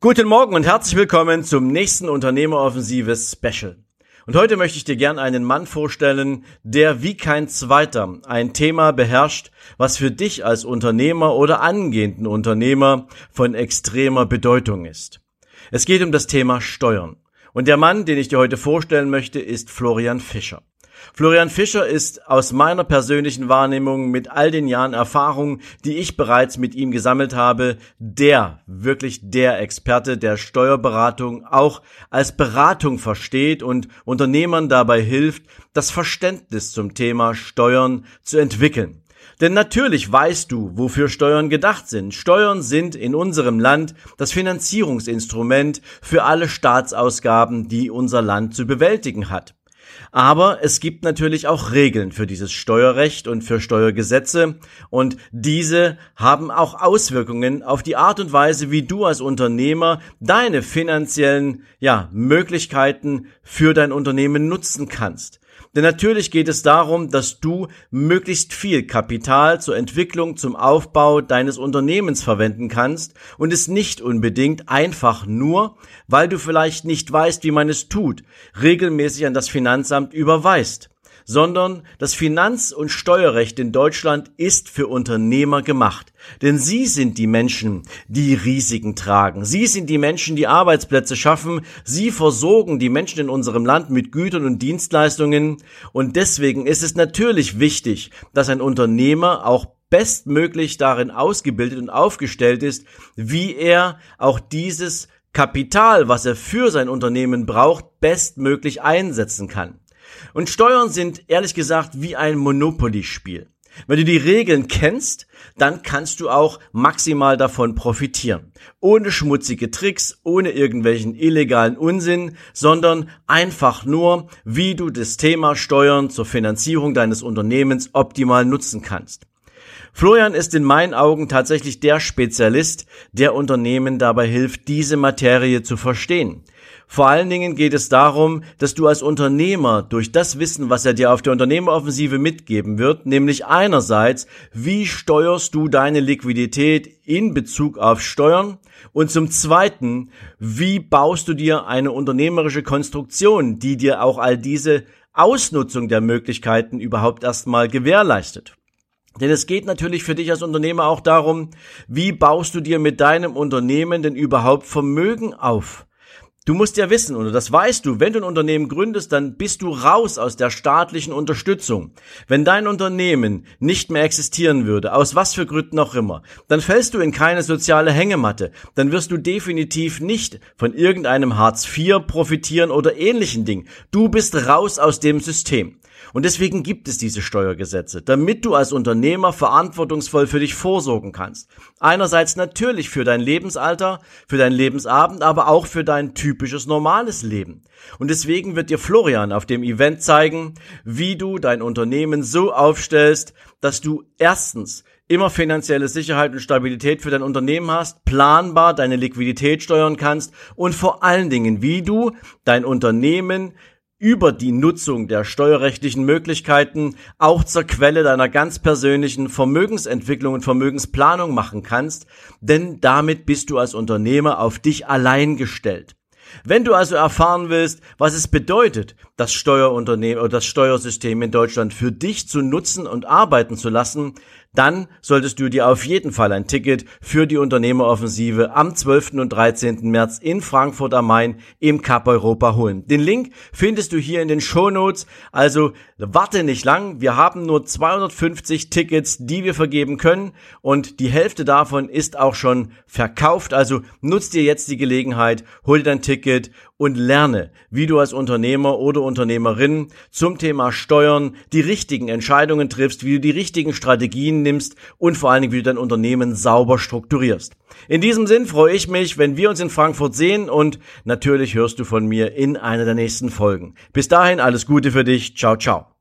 Guten Morgen und herzlich willkommen zum nächsten Unternehmeroffensive Special. Und heute möchte ich dir gern einen Mann vorstellen, der wie kein zweiter ein Thema beherrscht, was für dich als Unternehmer oder angehenden Unternehmer von extremer Bedeutung ist. Es geht um das Thema Steuern. Und der Mann, den ich dir heute vorstellen möchte, ist Florian Fischer. Florian Fischer ist aus meiner persönlichen Wahrnehmung mit all den Jahren Erfahrung, die ich bereits mit ihm gesammelt habe, der, wirklich der Experte der Steuerberatung auch als Beratung versteht und Unternehmern dabei hilft, das Verständnis zum Thema Steuern zu entwickeln. Denn natürlich weißt du, wofür Steuern gedacht sind. Steuern sind in unserem Land das Finanzierungsinstrument für alle Staatsausgaben, die unser Land zu bewältigen hat. Aber es gibt natürlich auch Regeln für dieses Steuerrecht und für Steuergesetze und diese haben auch Auswirkungen auf die Art und Weise, wie du als Unternehmer deine finanziellen ja, Möglichkeiten für dein Unternehmen nutzen kannst. Denn natürlich geht es darum, dass du möglichst viel Kapital zur Entwicklung, zum Aufbau deines Unternehmens verwenden kannst und es nicht unbedingt einfach nur, weil du vielleicht nicht weißt, wie man es tut, regelmäßig an das Finanzamt überweist sondern das Finanz- und Steuerrecht in Deutschland ist für Unternehmer gemacht. Denn sie sind die Menschen, die Risiken tragen. Sie sind die Menschen, die Arbeitsplätze schaffen. Sie versorgen die Menschen in unserem Land mit Gütern und Dienstleistungen. Und deswegen ist es natürlich wichtig, dass ein Unternehmer auch bestmöglich darin ausgebildet und aufgestellt ist, wie er auch dieses Kapital, was er für sein Unternehmen braucht, bestmöglich einsetzen kann. Und Steuern sind ehrlich gesagt wie ein Monopoly-Spiel. Wenn du die Regeln kennst, dann kannst du auch maximal davon profitieren. Ohne schmutzige Tricks, ohne irgendwelchen illegalen Unsinn, sondern einfach nur, wie du das Thema Steuern zur Finanzierung deines Unternehmens optimal nutzen kannst. Florian ist in meinen Augen tatsächlich der Spezialist, der Unternehmen dabei hilft, diese Materie zu verstehen. Vor allen Dingen geht es darum, dass du als Unternehmer durch das Wissen, was er dir auf der Unternehmeroffensive mitgeben wird, nämlich einerseits, wie steuerst du deine Liquidität in Bezug auf Steuern und zum zweiten, wie baust du dir eine unternehmerische Konstruktion, die dir auch all diese Ausnutzung der Möglichkeiten überhaupt erstmal gewährleistet. Denn es geht natürlich für dich als Unternehmer auch darum, wie baust du dir mit deinem Unternehmen denn überhaupt Vermögen auf? Du musst ja wissen, und das weißt du, wenn du ein Unternehmen gründest, dann bist du raus aus der staatlichen Unterstützung. Wenn dein Unternehmen nicht mehr existieren würde, aus was für Gründen auch immer, dann fällst du in keine soziale Hängematte. Dann wirst du definitiv nicht von irgendeinem Hartz IV profitieren oder ähnlichen Dingen. Du bist raus aus dem System. Und deswegen gibt es diese Steuergesetze, damit du als Unternehmer verantwortungsvoll für dich vorsorgen kannst. Einerseits natürlich für dein Lebensalter, für dein Lebensabend, aber auch für dein typisches normales Leben. Und deswegen wird dir Florian auf dem Event zeigen, wie du dein Unternehmen so aufstellst, dass du erstens immer finanzielle Sicherheit und Stabilität für dein Unternehmen hast, planbar deine Liquidität steuern kannst und vor allen Dingen, wie du dein Unternehmen über die Nutzung der steuerrechtlichen Möglichkeiten auch zur Quelle deiner ganz persönlichen Vermögensentwicklung und Vermögensplanung machen kannst, denn damit bist du als Unternehmer auf dich allein gestellt. Wenn du also erfahren willst, was es bedeutet, das Steuerunternehmen oder das Steuersystem in Deutschland für dich zu nutzen und arbeiten zu lassen, dann solltest du dir auf jeden Fall ein Ticket für die Unternehmeroffensive am 12. und 13. März in Frankfurt am Main im Cup Europa holen. Den Link findest du hier in den Show Notes. Also warte nicht lang. Wir haben nur 250 Tickets, die wir vergeben können und die Hälfte davon ist auch schon verkauft. Also nutz dir jetzt die Gelegenheit, hol dir dein Ticket und lerne, wie du als Unternehmer oder Unternehmerin zum Thema Steuern die richtigen Entscheidungen triffst, wie du die richtigen Strategien nimmst und vor allen Dingen, wie du dein Unternehmen sauber strukturierst. In diesem Sinn freue ich mich, wenn wir uns in Frankfurt sehen und natürlich hörst du von mir in einer der nächsten Folgen. Bis dahin alles Gute für dich. Ciao, ciao.